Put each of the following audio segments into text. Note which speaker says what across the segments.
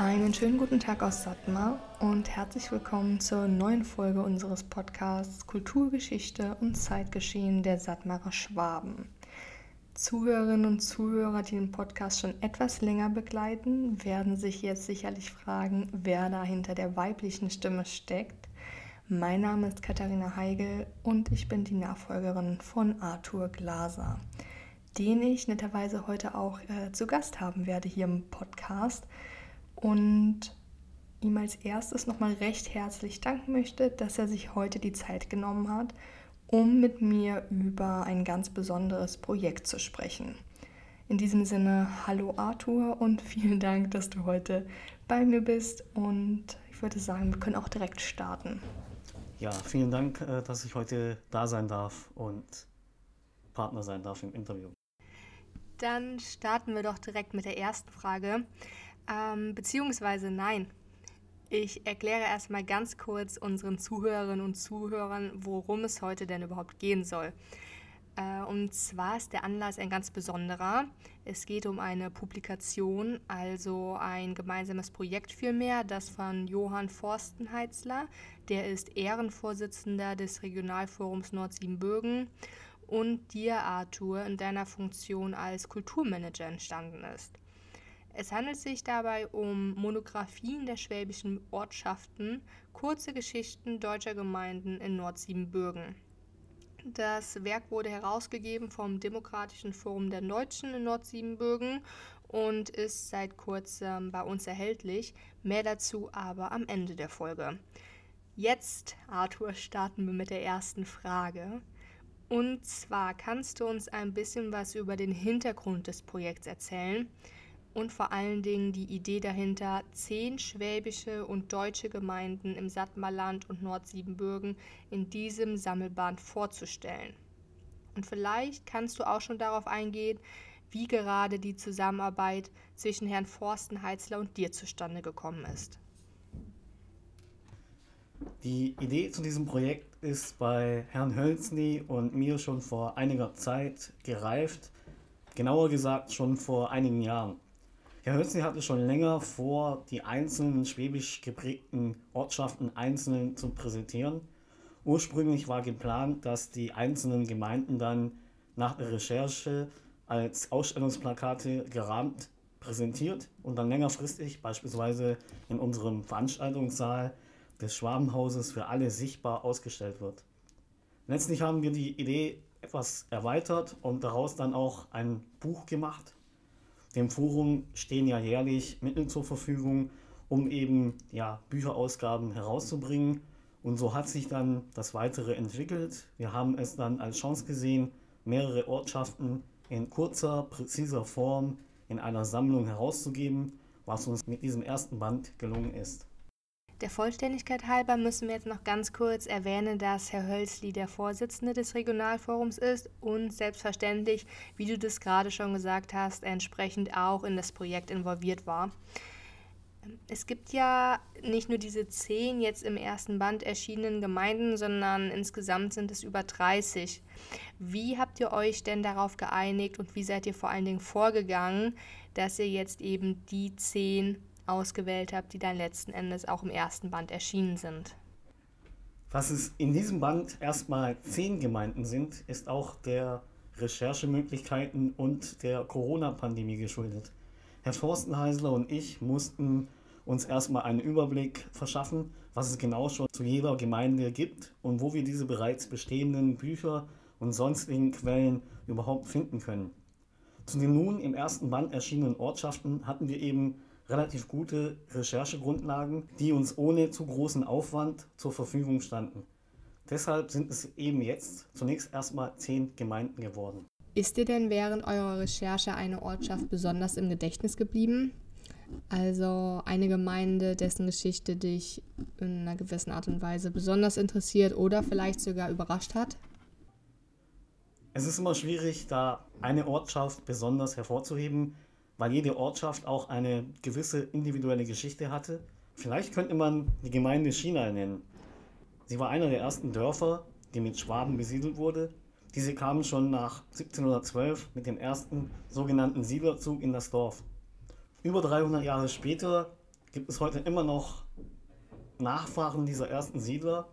Speaker 1: Einen schönen guten Tag aus Satmar und herzlich willkommen zur neuen Folge unseres Podcasts Kulturgeschichte und Zeitgeschehen der Satmarer Schwaben. Zuhörerinnen und Zuhörer, die den Podcast schon etwas länger begleiten, werden sich jetzt sicherlich fragen, wer da hinter der weiblichen Stimme steckt. Mein Name ist Katharina Heigel und ich bin die Nachfolgerin von Arthur Glaser, den ich netterweise heute auch äh, zu Gast haben werde hier im Podcast und ihm als erstes nochmal recht herzlich danken möchte, dass er sich heute die Zeit genommen hat, um mit mir über ein ganz besonderes Projekt zu sprechen. In diesem Sinne, hallo Arthur und vielen Dank, dass du heute bei mir bist und ich würde sagen, wir können auch direkt starten.
Speaker 2: Ja, vielen Dank, äh, dass ich heute da sein darf und Partner sein darf im Interview.
Speaker 1: Dann starten wir doch direkt mit der ersten Frage. Ähm, beziehungsweise nein. Ich erkläre erstmal ganz kurz unseren Zuhörerinnen und Zuhörern, worum es heute denn überhaupt gehen soll. Äh, und zwar ist der Anlass ein ganz besonderer. Es geht um eine Publikation, also ein gemeinsames Projekt vielmehr, das von Johann Forstenheitzler, der ist Ehrenvorsitzender des Regionalforums Nord-Siebenbürgen, und dir, Arthur, in deiner Funktion als Kulturmanager entstanden ist. Es handelt sich dabei um Monographien der schwäbischen Ortschaften, kurze Geschichten deutscher Gemeinden in Nordsiebenbürgen. Das Werk wurde herausgegeben vom Demokratischen Forum der Deutschen in Nordsiebenbürgen und ist seit kurzem bei uns erhältlich. Mehr dazu aber am Ende der Folge. Jetzt, Arthur, starten wir mit der ersten Frage. Und zwar kannst du uns ein bisschen was über den Hintergrund des Projekts erzählen und vor allen Dingen die Idee dahinter, zehn schwäbische und deutsche Gemeinden im Sattmarland und Nordsiebenbürgen in diesem Sammelband vorzustellen. Und vielleicht kannst du auch schon darauf eingehen, wie gerade die Zusammenarbeit zwischen Herrn Forstenheitzler und dir zustande gekommen ist.
Speaker 2: Die Idee zu diesem Projekt ist bei Herrn Hölzny und mir schon vor einiger Zeit gereift, genauer gesagt schon vor einigen Jahren. Herr Hölzny hatte schon länger vor, die einzelnen schwäbisch geprägten Ortschaften einzeln zu präsentieren. Ursprünglich war geplant, dass die einzelnen Gemeinden dann nach der Recherche als Ausstellungsplakate gerahmt präsentiert und dann längerfristig beispielsweise in unserem Veranstaltungssaal des Schwabenhauses für alle sichtbar ausgestellt wird. Letztlich haben wir die Idee etwas erweitert und daraus dann auch ein Buch gemacht, dem Forum stehen ja jährlich Mittel zur Verfügung, um eben ja, Bücherausgaben herauszubringen. Und so hat sich dann das Weitere entwickelt. Wir haben es dann als Chance gesehen, mehrere Ortschaften in kurzer, präziser Form in einer Sammlung herauszugeben, was uns mit diesem ersten Band gelungen ist.
Speaker 1: Der Vollständigkeit halber müssen wir jetzt noch ganz kurz erwähnen, dass Herr Hölzli der Vorsitzende des Regionalforums ist und selbstverständlich, wie du das gerade schon gesagt hast, entsprechend auch in das Projekt involviert war. Es gibt ja nicht nur diese zehn jetzt im ersten Band erschienenen Gemeinden, sondern insgesamt sind es über 30. Wie habt ihr euch denn darauf geeinigt und wie seid ihr vor allen Dingen vorgegangen, dass ihr jetzt eben die zehn ausgewählt habe, die dann letzten Endes auch im ersten Band erschienen sind.
Speaker 2: Was es in diesem Band erstmal zehn Gemeinden sind, ist auch der Recherchemöglichkeiten und der Corona-Pandemie geschuldet. Herr Forstenheisler und ich mussten uns erstmal einen Überblick verschaffen, was es genau schon zu jeder Gemeinde gibt und wo wir diese bereits bestehenden Bücher und sonstigen Quellen überhaupt finden können. Zu den nun im ersten Band erschienenen Ortschaften hatten wir eben relativ gute Recherchegrundlagen, die uns ohne zu großen Aufwand zur Verfügung standen. Deshalb sind es eben jetzt zunächst erstmal zehn Gemeinden geworden.
Speaker 1: Ist dir denn während eurer Recherche eine Ortschaft besonders im Gedächtnis geblieben? Also eine Gemeinde, dessen Geschichte dich in einer gewissen Art und Weise besonders interessiert oder vielleicht sogar überrascht hat?
Speaker 2: Es ist immer schwierig, da eine Ortschaft besonders hervorzuheben, weil jede Ortschaft auch eine gewisse individuelle Geschichte hatte. Vielleicht könnte man die Gemeinde China nennen. Sie war einer der ersten Dörfer, die mit Schwaben besiedelt wurde. Diese kamen schon nach 1712 mit dem ersten sogenannten Siedlerzug in das Dorf. Über 300 Jahre später gibt es heute immer noch Nachfahren dieser ersten Siedler,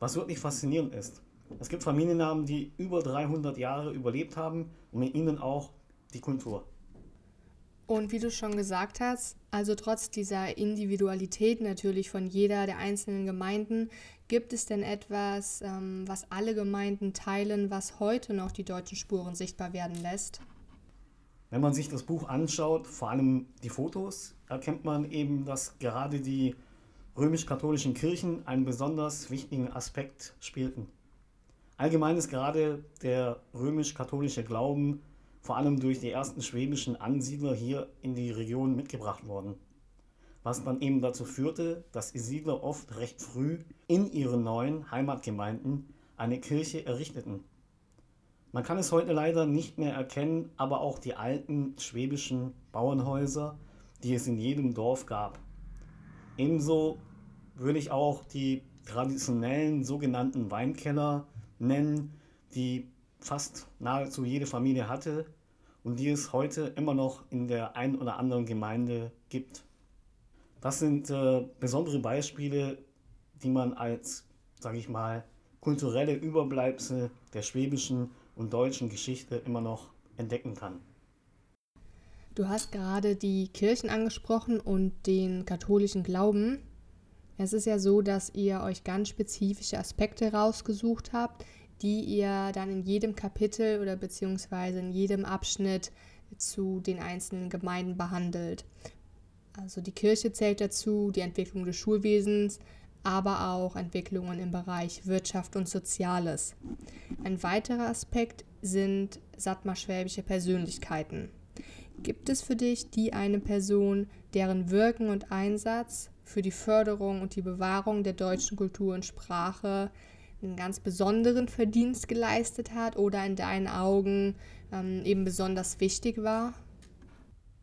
Speaker 2: was wirklich faszinierend ist. Es gibt Familiennamen, die über 300 Jahre überlebt haben und mit ihnen auch die Kultur.
Speaker 1: Und wie du schon gesagt hast, also trotz dieser Individualität natürlich von jeder der einzelnen Gemeinden, gibt es denn etwas, ähm, was alle Gemeinden teilen, was heute noch die deutschen Spuren sichtbar werden lässt?
Speaker 2: Wenn man sich das Buch anschaut, vor allem die Fotos, erkennt man eben, dass gerade die römisch-katholischen Kirchen einen besonders wichtigen Aspekt spielten. Allgemein ist gerade der römisch-katholische Glauben vor allem durch die ersten schwäbischen Ansiedler hier in die Region mitgebracht worden. Was dann eben dazu führte, dass die Siedler oft recht früh in ihren neuen Heimatgemeinden eine Kirche errichteten. Man kann es heute leider nicht mehr erkennen, aber auch die alten schwäbischen Bauernhäuser, die es in jedem Dorf gab. Ebenso würde ich auch die traditionellen sogenannten Weinkeller nennen, die fast nahezu jede Familie hatte und die es heute immer noch in der einen oder anderen Gemeinde gibt. Das sind äh, besondere Beispiele, die man als, sage ich mal, kulturelle Überbleibsel der schwäbischen und deutschen Geschichte immer noch entdecken kann.
Speaker 1: Du hast gerade die Kirchen angesprochen und den katholischen Glauben. Es ist ja so, dass ihr euch ganz spezifische Aspekte rausgesucht habt, die ihr dann in jedem Kapitel oder beziehungsweise in jedem Abschnitt zu den einzelnen Gemeinden behandelt. Also die Kirche zählt dazu, die Entwicklung des Schulwesens, aber auch Entwicklungen im Bereich Wirtschaft und Soziales. Ein weiterer Aspekt sind sattmarschwäbische Persönlichkeiten. Gibt es für dich die eine Person, deren Wirken und Einsatz für die Förderung und die Bewahrung der deutschen Kultur und Sprache einen ganz besonderen Verdienst geleistet hat oder in deinen Augen ähm, eben besonders wichtig war?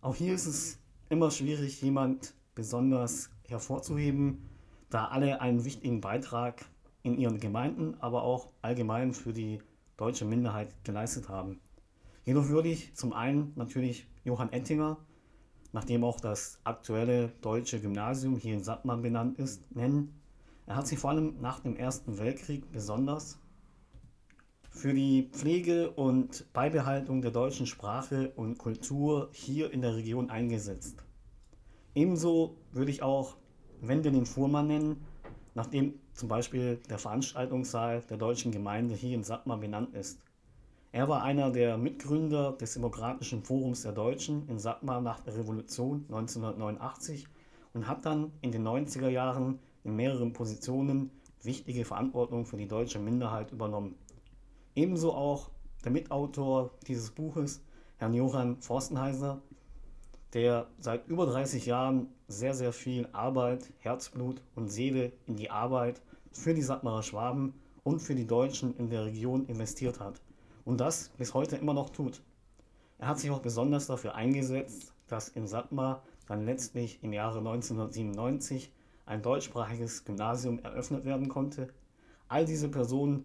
Speaker 2: Auch hier ist es immer schwierig, jemand besonders hervorzuheben, da alle einen wichtigen Beitrag in ihren Gemeinden, aber auch allgemein für die deutsche Minderheit geleistet haben. Jedoch würde ich zum einen natürlich Johann Ettinger, nachdem auch das aktuelle deutsche Gymnasium hier in Sattmann benannt ist, nennen. Er hat sich vor allem nach dem Ersten Weltkrieg besonders für die Pflege und Beibehaltung der deutschen Sprache und Kultur hier in der Region eingesetzt. Ebenso würde ich auch Wendelin Fuhrmann nennen, nachdem zum Beispiel der Veranstaltungssaal der deutschen Gemeinde hier in Sattmar benannt ist. Er war einer der Mitgründer des Demokratischen Forums der Deutschen in Sattmar nach der Revolution 1989 und hat dann in den 90er Jahren in mehreren Positionen wichtige Verantwortung für die deutsche Minderheit übernommen. Ebenso auch der Mitautor dieses Buches, Herrn Johann Forstenheiser, der seit über 30 Jahren sehr, sehr viel Arbeit, Herzblut und Seele in die Arbeit für die Sattmarer Schwaben und für die Deutschen in der Region investiert hat und das bis heute immer noch tut. Er hat sich auch besonders dafür eingesetzt, dass in Sattmar dann letztlich im Jahre 1997 ein deutschsprachiges Gymnasium eröffnet werden konnte. All diese Personen,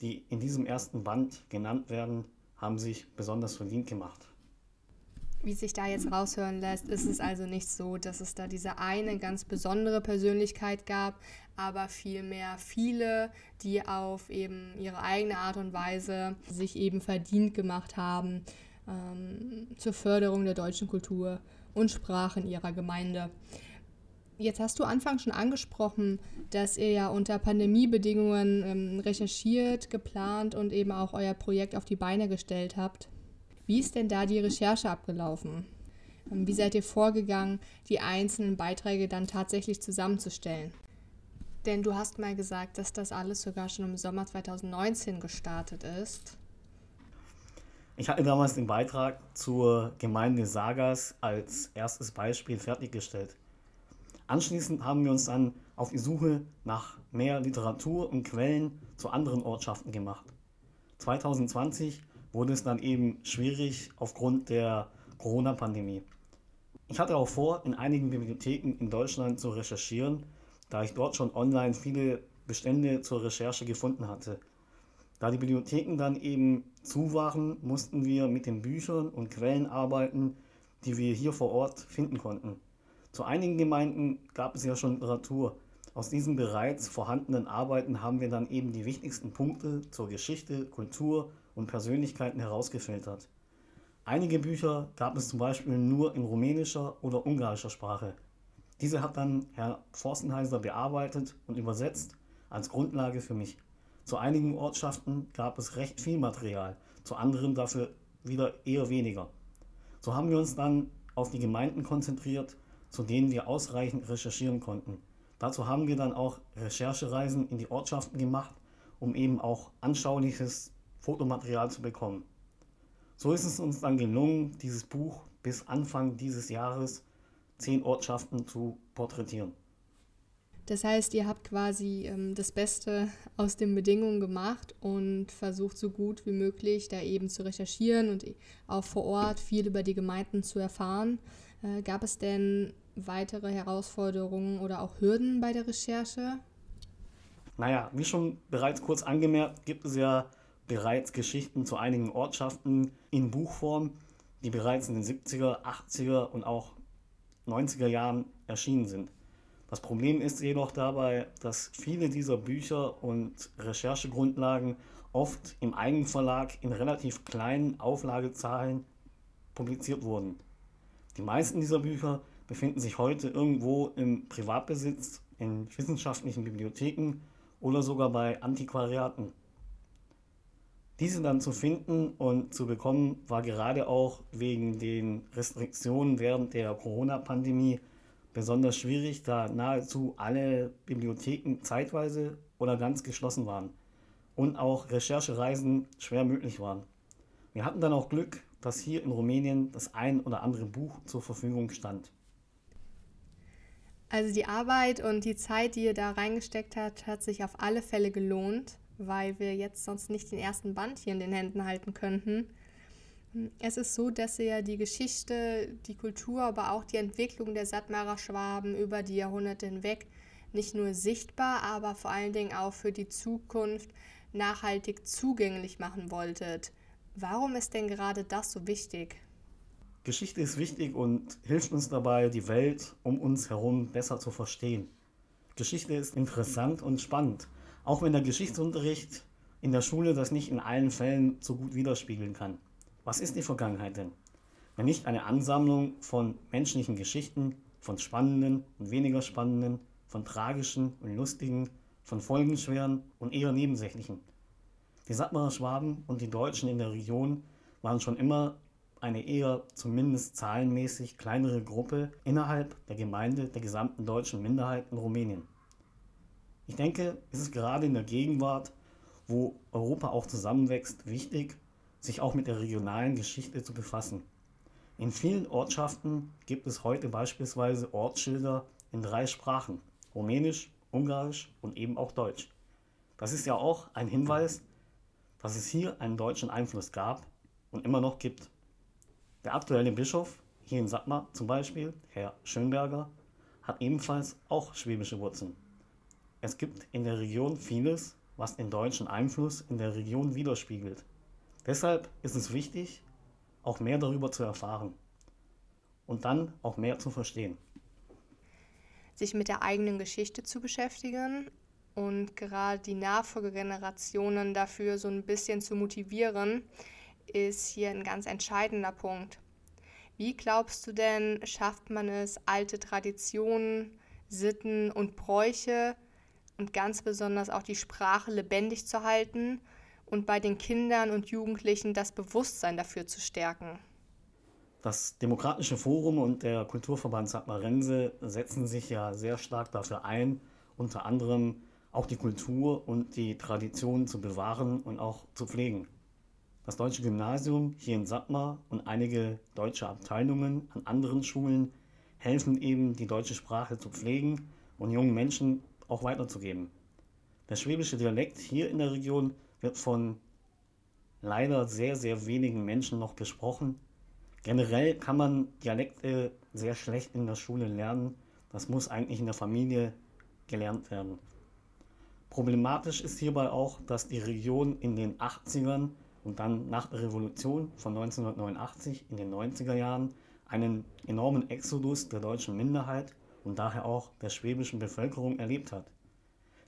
Speaker 2: die in diesem ersten Band genannt werden, haben sich besonders verdient gemacht.
Speaker 1: Wie sich da jetzt raushören lässt, ist es also nicht so, dass es da diese eine ganz besondere Persönlichkeit gab, aber vielmehr viele, die auf eben ihre eigene Art und Weise sich eben verdient gemacht haben ähm, zur Förderung der deutschen Kultur und Sprache in ihrer Gemeinde. Jetzt hast du Anfang schon angesprochen, dass ihr ja unter Pandemiebedingungen ähm, recherchiert, geplant und eben auch euer Projekt auf die Beine gestellt habt. Wie ist denn da die Recherche abgelaufen? Ähm, wie seid ihr vorgegangen, die einzelnen Beiträge dann tatsächlich zusammenzustellen? Denn du hast mal gesagt, dass das alles sogar schon im Sommer 2019 gestartet ist.
Speaker 2: Ich hatte damals den Beitrag zur Gemeinde Sagas als erstes Beispiel fertiggestellt. Anschließend haben wir uns dann auf die Suche nach mehr Literatur und Quellen zu anderen Ortschaften gemacht. 2020 wurde es dann eben schwierig aufgrund der Corona-Pandemie. Ich hatte auch vor, in einigen Bibliotheken in Deutschland zu recherchieren, da ich dort schon online viele Bestände zur Recherche gefunden hatte. Da die Bibliotheken dann eben zu waren, mussten wir mit den Büchern und Quellen arbeiten, die wir hier vor Ort finden konnten. Zu einigen Gemeinden gab es ja schon Literatur. Aus diesen bereits vorhandenen Arbeiten haben wir dann eben die wichtigsten Punkte zur Geschichte, Kultur und Persönlichkeiten herausgefiltert. Einige Bücher gab es zum Beispiel nur in rumänischer oder ungarischer Sprache. Diese hat dann Herr Forstenheiser bearbeitet und übersetzt als Grundlage für mich. Zu einigen Ortschaften gab es recht viel Material, zu anderen dafür wieder eher weniger. So haben wir uns dann auf die Gemeinden konzentriert, zu denen wir ausreichend recherchieren konnten. Dazu haben wir dann auch Recherchereisen in die Ortschaften gemacht, um eben auch anschauliches Fotomaterial zu bekommen. So ist es uns dann gelungen, dieses Buch bis Anfang dieses Jahres zehn Ortschaften zu porträtieren.
Speaker 1: Das heißt, ihr habt quasi ähm, das Beste aus den Bedingungen gemacht und versucht so gut wie möglich da eben zu recherchieren und auch vor Ort viel über die Gemeinden zu erfahren. Äh, gab es denn weitere Herausforderungen oder auch Hürden bei der Recherche?
Speaker 2: Naja, wie schon bereits kurz angemerkt, gibt es ja bereits Geschichten zu einigen Ortschaften in Buchform, die bereits in den 70er, 80er und auch 90er Jahren erschienen sind. Das Problem ist jedoch dabei, dass viele dieser Bücher und Recherchegrundlagen oft im Eigenverlag in relativ kleinen Auflagezahlen publiziert wurden. Die meisten dieser Bücher befinden sich heute irgendwo im Privatbesitz, in wissenschaftlichen Bibliotheken oder sogar bei Antiquariaten. Diese dann zu finden und zu bekommen, war gerade auch wegen den Restriktionen während der Corona-Pandemie besonders schwierig, da nahezu alle Bibliotheken zeitweise oder ganz geschlossen waren und auch Recherchereisen schwer möglich waren. Wir hatten dann auch Glück, dass hier in Rumänien das ein oder andere Buch zur Verfügung stand.
Speaker 1: Also die Arbeit und die Zeit, die ihr da reingesteckt habt, hat sich auf alle Fälle gelohnt, weil wir jetzt sonst nicht den ersten Band hier in den Händen halten könnten. Es ist so, dass ihr die Geschichte, die Kultur, aber auch die Entwicklung der Sattmarer Schwaben über die Jahrhunderte hinweg nicht nur sichtbar, aber vor allen Dingen auch für die Zukunft nachhaltig zugänglich machen wolltet. Warum ist denn gerade das so wichtig?
Speaker 2: Geschichte ist wichtig und hilft uns dabei, die Welt um uns herum besser zu verstehen. Geschichte ist interessant und spannend, auch wenn der Geschichtsunterricht in der Schule das nicht in allen Fällen so gut widerspiegeln kann. Was ist die Vergangenheit denn? Wenn nicht eine Ansammlung von menschlichen Geschichten, von spannenden und weniger spannenden, von tragischen und lustigen, von folgenschweren und eher nebensächlichen. Die Sattmarer Schwaben und die Deutschen in der Region waren schon immer eine eher zumindest zahlenmäßig kleinere Gruppe innerhalb der Gemeinde der gesamten deutschen Minderheit in Rumänien. Ich denke, es ist gerade in der Gegenwart, wo Europa auch zusammenwächst, wichtig, sich auch mit der regionalen Geschichte zu befassen. In vielen Ortschaften gibt es heute beispielsweise Ortsschilder in drei Sprachen, Rumänisch, Ungarisch und eben auch Deutsch. Das ist ja auch ein Hinweis, dass es hier einen deutschen Einfluss gab und immer noch gibt. Der aktuelle Bischof hier in Sattmar zum Beispiel, Herr Schönberger, hat ebenfalls auch schwäbische Wurzeln. Es gibt in der Region vieles, was den deutschen Einfluss in der Region widerspiegelt. Deshalb ist es wichtig, auch mehr darüber zu erfahren und dann auch mehr zu verstehen.
Speaker 1: Sich mit der eigenen Geschichte zu beschäftigen und gerade die Nachfolgegenerationen dafür so ein bisschen zu motivieren, ist hier ein ganz entscheidender Punkt. Wie glaubst du denn, schafft man es, alte Traditionen, Sitten und Bräuche und ganz besonders auch die Sprache lebendig zu halten und bei den Kindern und Jugendlichen das Bewusstsein dafür zu stärken?
Speaker 2: Das Demokratische Forum und der Kulturverband Sattmarense setzen sich ja sehr stark dafür ein, unter anderem auch die Kultur und die Tradition zu bewahren und auch zu pflegen. Das Deutsche Gymnasium hier in Sattmar und einige deutsche Abteilungen an anderen Schulen helfen eben, die deutsche Sprache zu pflegen und jungen Menschen auch weiterzugeben. Der schwäbische Dialekt hier in der Region wird von leider sehr, sehr wenigen Menschen noch gesprochen. Generell kann man Dialekte sehr schlecht in der Schule lernen. Das muss eigentlich in der Familie gelernt werden. Problematisch ist hierbei auch, dass die Region in den 80ern und dann nach der Revolution von 1989 in den 90er Jahren einen enormen Exodus der deutschen Minderheit und daher auch der schwäbischen Bevölkerung erlebt hat.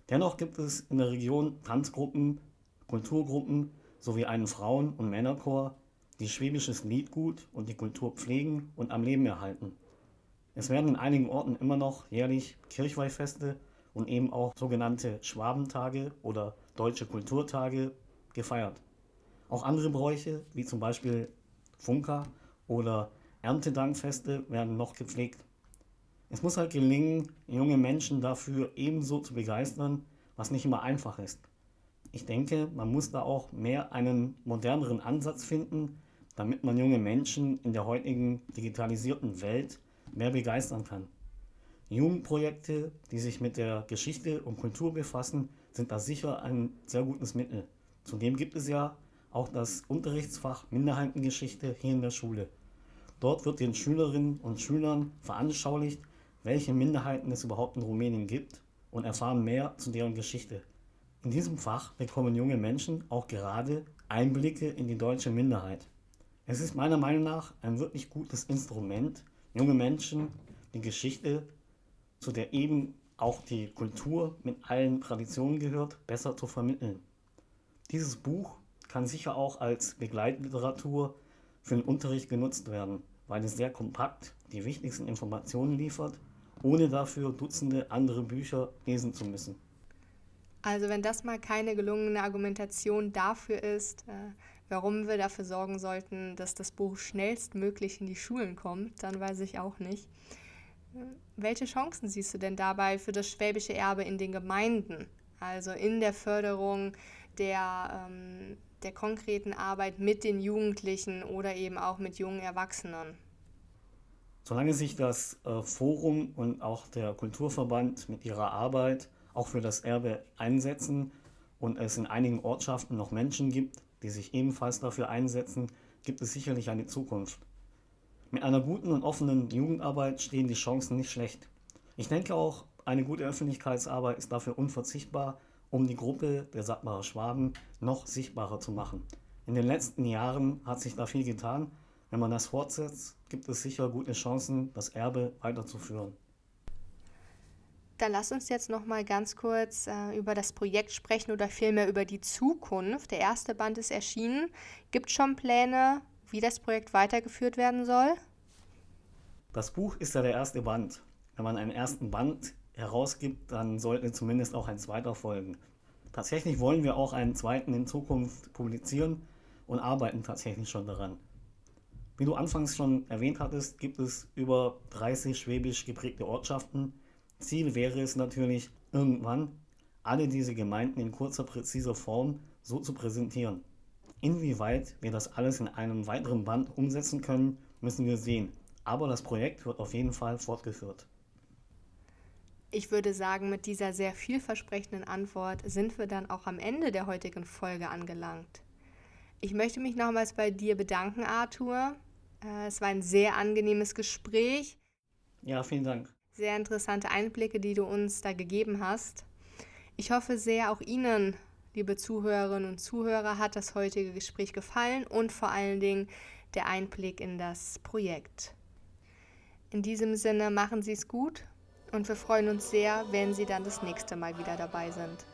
Speaker 2: Dennoch gibt es in der Region Tanzgruppen, Kulturgruppen sowie einen Frauen- und Männerchor, die schwäbisches Liedgut und die Kultur pflegen und am Leben erhalten. Es werden in einigen Orten immer noch jährlich Kirchweihfeste und eben auch sogenannte Schwabentage oder deutsche Kulturtage gefeiert. Auch andere Bräuche, wie zum Beispiel Funka oder Erntedankfeste, werden noch gepflegt. Es muss halt gelingen, junge Menschen dafür ebenso zu begeistern, was nicht immer einfach ist. Ich denke, man muss da auch mehr einen moderneren Ansatz finden, damit man junge Menschen in der heutigen digitalisierten Welt mehr begeistern kann. Jugendprojekte, die sich mit der Geschichte und Kultur befassen, sind da sicher ein sehr gutes Mittel. Zudem gibt es ja auch das Unterrichtsfach Minderheitengeschichte hier in der Schule. Dort wird den Schülerinnen und Schülern veranschaulicht, welche Minderheiten es überhaupt in Rumänien gibt und erfahren mehr zu deren Geschichte. In diesem Fach bekommen junge Menschen auch gerade Einblicke in die deutsche Minderheit. Es ist meiner Meinung nach ein wirklich gutes Instrument, junge Menschen die Geschichte, zu der eben auch die Kultur mit allen Traditionen gehört, besser zu vermitteln. Dieses Buch kann sicher auch als Begleitliteratur für den Unterricht genutzt werden, weil es sehr kompakt die wichtigsten Informationen liefert, ohne dafür Dutzende andere Bücher lesen zu müssen.
Speaker 1: Also wenn das mal keine gelungene Argumentation dafür ist, äh, warum wir dafür sorgen sollten, dass das Buch schnellstmöglich in die Schulen kommt, dann weiß ich auch nicht. Welche Chancen siehst du denn dabei für das schwäbische Erbe in den Gemeinden, also in der Förderung der, ähm, der konkreten Arbeit mit den Jugendlichen oder eben auch mit jungen Erwachsenen?
Speaker 2: Solange sich das äh, Forum und auch der Kulturverband mit ihrer Arbeit auch für das Erbe einsetzen und es in einigen Ortschaften noch Menschen gibt, die sich ebenfalls dafür einsetzen, gibt es sicherlich eine Zukunft. Mit einer guten und offenen Jugendarbeit stehen die Chancen nicht schlecht. Ich denke auch, eine gute Öffentlichkeitsarbeit ist dafür unverzichtbar, um die Gruppe der Sattmarer Schwaben noch sichtbarer zu machen. In den letzten Jahren hat sich da viel getan. Wenn man das fortsetzt, gibt es sicher gute Chancen, das Erbe weiterzuführen.
Speaker 1: Dann lass uns jetzt noch mal ganz kurz äh, über das Projekt sprechen oder vielmehr über die Zukunft. Der erste Band ist erschienen. Gibt schon Pläne, wie das Projekt weitergeführt werden soll?
Speaker 2: Das Buch ist ja der erste Band. Wenn man einen ersten Band herausgibt, dann sollte zumindest auch ein zweiter folgen. Tatsächlich wollen wir auch einen zweiten in Zukunft publizieren und arbeiten tatsächlich schon daran. Wie du anfangs schon erwähnt hattest, gibt es über 30 schwäbisch geprägte Ortschaften, Ziel wäre es natürlich, irgendwann alle diese Gemeinden in kurzer, präziser Form so zu präsentieren. Inwieweit wir das alles in einem weiteren Band umsetzen können, müssen wir sehen. Aber das Projekt wird auf jeden Fall fortgeführt.
Speaker 1: Ich würde sagen, mit dieser sehr vielversprechenden Antwort sind wir dann auch am Ende der heutigen Folge angelangt. Ich möchte mich nochmals bei dir bedanken, Arthur. Äh, es war ein sehr angenehmes Gespräch.
Speaker 2: Ja, vielen Dank
Speaker 1: sehr interessante Einblicke, die du uns da gegeben hast. Ich hoffe sehr, auch Ihnen, liebe Zuhörerinnen und Zuhörer, hat das heutige Gespräch gefallen und vor allen Dingen der Einblick in das Projekt. In diesem Sinne machen Sie es gut und wir freuen uns sehr, wenn Sie dann das nächste Mal wieder dabei sind.